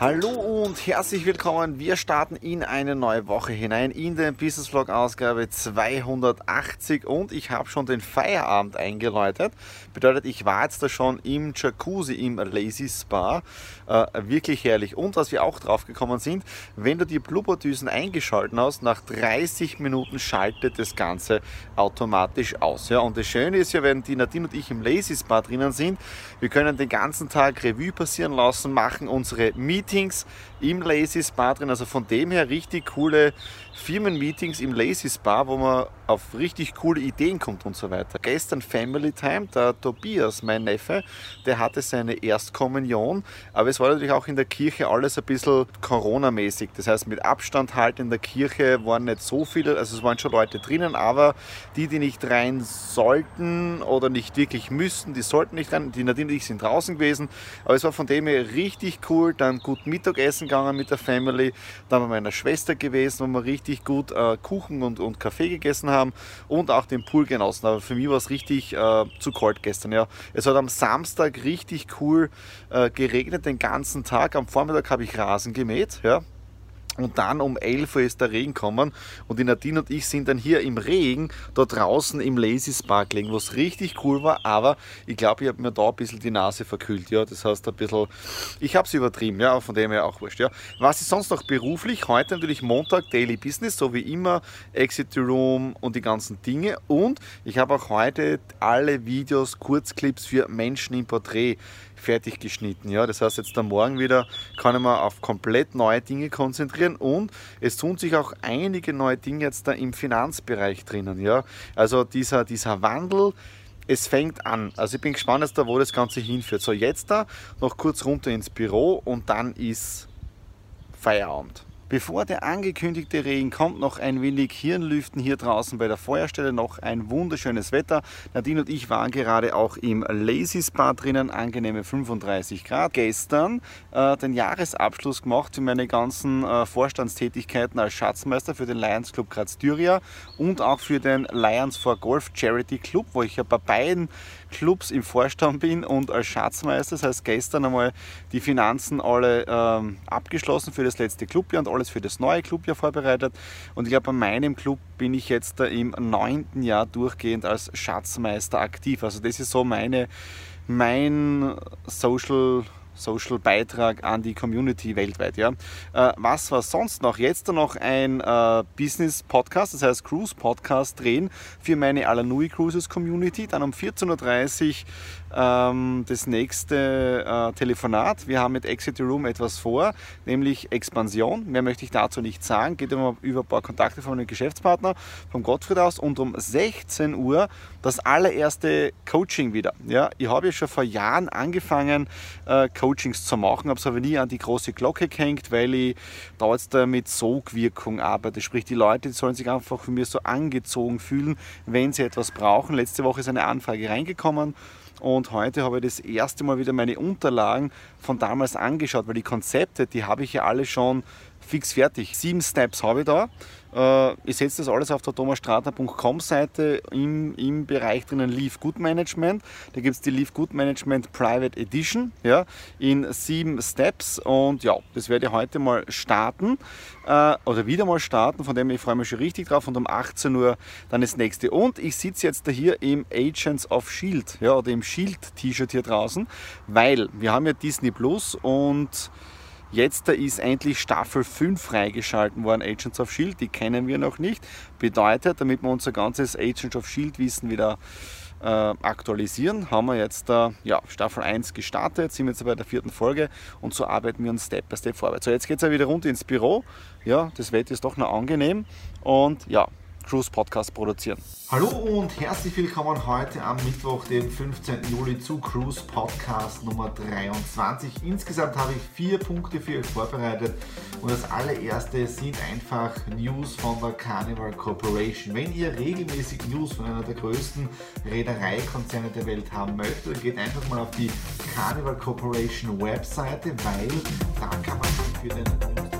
Hallo und herzlich willkommen. Wir starten in eine neue Woche hinein in den Business Vlog Ausgabe 280 und ich habe schon den Feierabend eingeläutet. Bedeutet, ich war jetzt da schon im Jacuzzi im Lazy Spa. Äh, wirklich herrlich. Und was wir auch drauf gekommen sind, wenn du die Blubberdüsen eingeschalten hast, nach 30 Minuten schaltet das Ganze automatisch aus. Ja, und das Schöne ist ja, wenn die Nadine und ich im Lazy Spa drinnen sind, wir können den ganzen Tag Revue passieren lassen, machen unsere Meetings Meetings im Lazy Spa drin. Also von dem her richtig coole Firmenmeetings im Lazy Spa, wo man auf richtig coole Ideen kommt und so weiter. Gestern Family Time, der Tobias, mein Neffe, der hatte seine Erstkommunion, aber es war natürlich auch in der Kirche alles ein bisschen Corona-mäßig. Das heißt, mit Abstand halt in der Kirche waren nicht so viele, also es waren schon Leute drinnen, aber die, die nicht rein sollten oder nicht wirklich müssten, die sollten nicht rein. Die Nadine und ich sind draußen gewesen, aber es war von dem her richtig cool. Dann gut Mittagessen gegangen mit der Family, dann bei meiner Schwester gewesen, wo wir richtig gut äh, Kuchen und, und Kaffee gegessen haben haben und auch den Pool genossen. Aber für mich war es richtig äh, zu kalt gestern. Ja. Es hat am Samstag richtig cool äh, geregnet den ganzen Tag. Am Vormittag habe ich Rasen gemäht. Ja. Und dann um 11 Uhr ist der Regen gekommen und die Nadine und ich sind dann hier im Regen da draußen im Lazy Spa gelegen, was richtig cool war, aber ich glaube, ich habe mir da ein bisschen die Nase verkühlt. Ja, das heißt ein bisschen, ich habe es übertrieben, ja, von dem her auch wurscht. Ja. Was ist sonst noch beruflich? Heute natürlich Montag, Daily Business, so wie immer, Exit Room und die ganzen Dinge. Und ich habe auch heute alle Videos, Kurzclips für Menschen im Porträt fertig geschnitten. Ja? Das heißt, jetzt am Morgen wieder kann ich mich auf komplett neue Dinge konzentrieren und es tun sich auch einige neue Dinge jetzt da im Finanzbereich drinnen. Ja? Also dieser, dieser Wandel, es fängt an. Also ich bin gespannt, jetzt da, wo das Ganze hinführt. So, jetzt da noch kurz runter ins Büro und dann ist Feierabend. Bevor der angekündigte Regen kommt, noch ein wenig Hirnlüften hier draußen bei der Feuerstelle. Noch ein wunderschönes Wetter. Nadine und ich waren gerade auch im Lazy Spa drinnen, angenehme 35 Grad. Gestern äh, den Jahresabschluss gemacht für meine ganzen äh, Vorstandstätigkeiten als Schatzmeister für den Lions Club Graz Styria und auch für den Lions for Golf Charity Club, wo ich ja bei beiden Clubs im Vorstand bin und als Schatzmeister. Das heißt, gestern einmal die Finanzen alle ähm, abgeschlossen für das letzte Clubjahr und alles für das neue Clubjahr vorbereitet. Und ich glaube, bei meinem Club bin ich jetzt im neunten Jahr durchgehend als Schatzmeister aktiv. Also das ist so meine, mein Social Social Beitrag an die Community weltweit. Ja. Äh, was war sonst noch? Jetzt noch ein äh, Business Podcast, das heißt Cruise Podcast drehen für meine Alanui Cruises Community. Dann um 14.30 Uhr das nächste äh, Telefonat. Wir haben mit Exit Room etwas vor, nämlich Expansion. Mehr möchte ich dazu nicht sagen. Geht immer über ein paar Kontakte von einem Geschäftspartner, vom Gottfried aus. Und um 16 Uhr das allererste Coaching wieder. Ja, ich habe ja schon vor Jahren angefangen, äh, Coachings zu machen, habe es aber nie an die große Glocke gehängt, weil ich da jetzt mit Sogwirkung arbeite. Sprich, die Leute die sollen sich einfach von mir so angezogen fühlen, wenn sie etwas brauchen. Letzte Woche ist eine Anfrage reingekommen und heute habe ich das erste Mal wieder meine Unterlagen von damals angeschaut, weil die Konzepte, die habe ich ja alle schon fix fertig. Sieben Steps habe ich da. Äh, ich setze das alles auf der thomasstratner.com Seite. Im, im Bereich drinnen Leaf Good Management. Da gibt es die Leaf Good Management Private Edition ja, in sieben Steps. Und ja, das werde ich heute mal starten. Äh, oder wieder mal starten, von dem ich freue mich schon richtig drauf. Und um 18 Uhr dann das nächste. Und ich sitze jetzt da hier im Agents of Shield ja, oder im Shield T-Shirt hier draußen, weil wir haben ja Disney Plus und Jetzt ist endlich Staffel 5 freigeschalten worden, Agents of Shield, die kennen wir noch nicht. Bedeutet, damit wir unser ganzes Agents of Shield Wissen wieder äh, aktualisieren, haben wir jetzt äh, ja, Staffel 1 gestartet, sind jetzt bei der vierten Folge und so arbeiten wir uns Step by Step vorwärts. So, jetzt geht es ja wieder runter ins Büro. Ja, das Wetter ist doch noch angenehm und ja, Cruise Podcast produzieren. Hallo und herzlich willkommen heute am Mittwoch, den 15. Juli zu Cruise Podcast Nummer 23. Insgesamt habe ich vier Punkte für euch vorbereitet und das allererste sind einfach News von der Carnival Corporation. Wenn ihr regelmäßig News von einer der größten Reedereikonzerne der Welt haben möchtet, geht einfach mal auf die Carnival Corporation Webseite, weil da kann man für den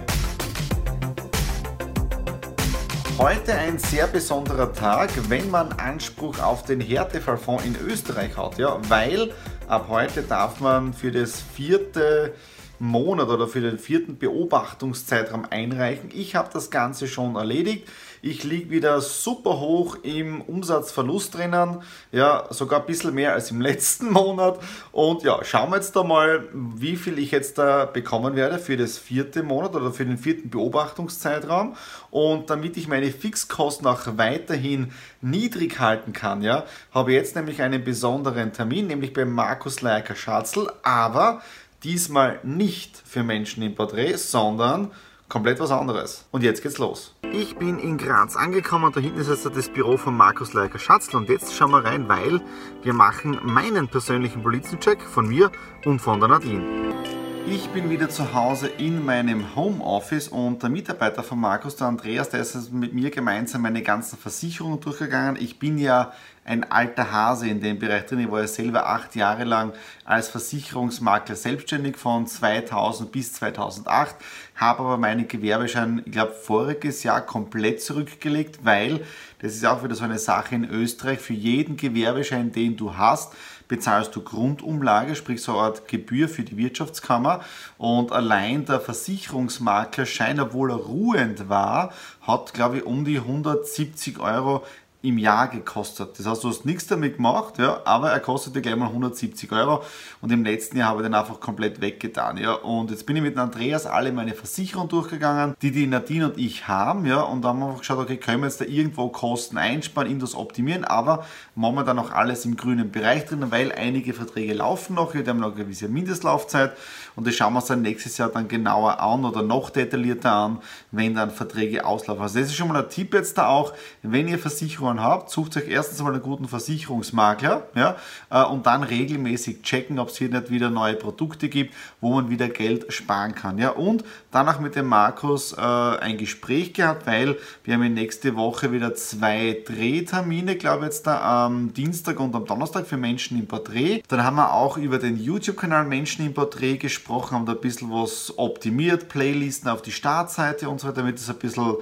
Heute ein sehr besonderer Tag, wenn man Anspruch auf den Härtefallfonds in Österreich hat, ja, weil ab heute darf man für das vierte Monat oder für den vierten Beobachtungszeitraum einreichen. Ich habe das Ganze schon erledigt. Ich liege wieder super hoch im Umsatzverlust drinnen, ja, sogar ein bisschen mehr als im letzten Monat. Und ja, schauen wir jetzt da mal, wie viel ich jetzt da bekommen werde für das vierte Monat oder für den vierten Beobachtungszeitraum. Und damit ich meine Fixkosten auch weiterhin niedrig halten kann, ja, habe jetzt nämlich einen besonderen Termin, nämlich beim Markus Leiker Schatzl, aber diesmal nicht für Menschen im Porträt, sondern komplett was anderes. Und jetzt geht's los. Ich bin in Graz angekommen und da hinten ist jetzt das Büro von Markus Leiker Schatzl und jetzt schauen wir rein, weil wir machen meinen persönlichen Polizencheck von mir und von der Nadine. Ich bin wieder zu Hause in meinem Homeoffice und der Mitarbeiter von Markus, der Andreas, der ist mit mir gemeinsam meine ganzen Versicherungen durchgegangen. Ich bin ja ein alter Hase in dem Bereich drin. Ich war ja selber acht Jahre lang als Versicherungsmakler selbstständig von 2000 bis 2008, habe aber meinen Gewerbeschein, ich glaube, voriges Jahr komplett zurückgelegt, weil das ist auch wieder so eine Sache in Österreich. Für jeden Gewerbeschein, den du hast, bezahlst du Grundumlage, sprich so eine Art Gebühr für die Wirtschaftskammer. Und allein der Versicherungsmaklerschein, obwohl er ruhend war, hat, glaube ich, um die 170 Euro im Jahr gekostet. Das heißt, du hast nichts damit gemacht, ja, aber er kostete gleich mal 170 Euro und im letzten Jahr habe ich den einfach komplett weggetan. Ja. Und jetzt bin ich mit Andreas alle meine Versicherungen durchgegangen, die die Nadine und ich haben, ja, und dann haben wir einfach geschaut, okay, können wir jetzt da irgendwo Kosten einsparen, das optimieren, aber momentan noch alles im grünen Bereich drin, weil einige Verträge laufen noch, wir haben noch eine gewisse Mindestlaufzeit und das schauen wir uns dann nächstes Jahr dann genauer an oder noch detaillierter an, wenn dann Verträge auslaufen. Also das ist schon mal ein Tipp jetzt da auch, wenn ihr Versicherungen habt, sucht euch erstens mal einen guten Versicherungsmakler ja, äh, und dann regelmäßig checken, ob es hier nicht wieder neue Produkte gibt, wo man wieder Geld sparen kann. Ja. Und danach mit dem Markus äh, ein Gespräch gehabt, weil wir haben nächste Woche wieder zwei Drehtermine, glaube jetzt da am Dienstag und am Donnerstag für Menschen im Porträt. Dann haben wir auch über den YouTube-Kanal Menschen im Porträt gesprochen, haben da ein bisschen was optimiert, Playlisten auf die Startseite und so weiter, damit es ein bisschen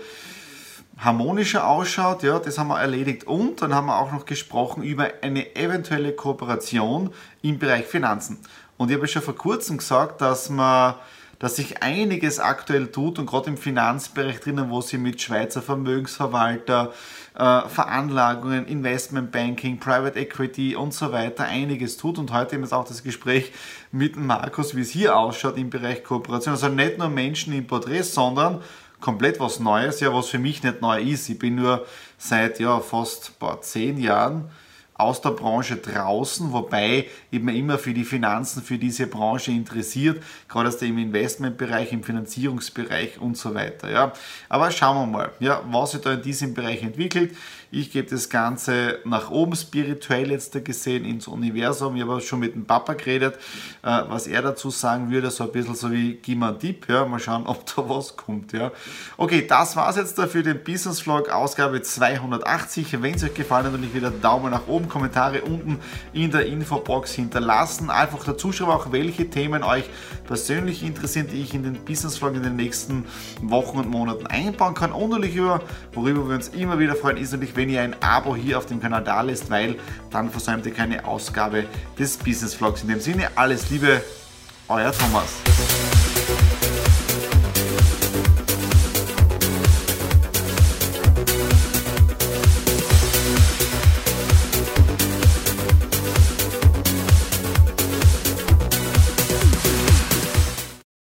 harmonischer ausschaut, ja, das haben wir erledigt. Und dann haben wir auch noch gesprochen über eine eventuelle Kooperation im Bereich Finanzen. Und ich habe schon vor kurzem gesagt, dass man dass sich einiges aktuell tut und gerade im Finanzbereich drinnen, wo sie mit Schweizer Vermögensverwalter, äh, Veranlagungen, Investmentbanking, Private Equity und so weiter einiges tut. Und heute wir auch das Gespräch mit Markus, wie es hier ausschaut im Bereich Kooperation. Also nicht nur Menschen im Porträt, sondern komplett was Neues, ja, was für mich nicht neu ist. Ich bin nur seit ja, fast boah, zehn Jahren aus der Branche draußen, wobei ich mir immer für die Finanzen, für diese Branche interessiert, gerade aus dem Investmentbereich, im Finanzierungsbereich und so weiter. Ja. Aber schauen wir mal, ja, was sich da in diesem Bereich entwickelt. Ich gebe das Ganze nach oben spirituell jetzt gesehen ins Universum. Ich habe schon mit dem Papa geredet, äh, was er dazu sagen würde, so ein bisschen so wie gib mir Tipp, ja, mal schauen, ob da was kommt. Ja. Okay, das war es jetzt da für den Business Vlog Ausgabe 280. Wenn es euch gefallen hat, natürlich wieder Daumen nach oben, Kommentare unten in der Infobox hinterlassen. Einfach dazu schreiben, auch welche Themen euch persönlich interessieren, die ich in den Business Vlog in den nächsten Wochen und Monaten einbauen kann. Und natürlich über, worüber wir uns immer wieder freuen, ist natürlich wenn ihr ein Abo hier auf dem Kanal da lässt, weil dann versäumt ihr keine Ausgabe des Business Vlogs. In dem Sinne, alles Liebe, euer Thomas.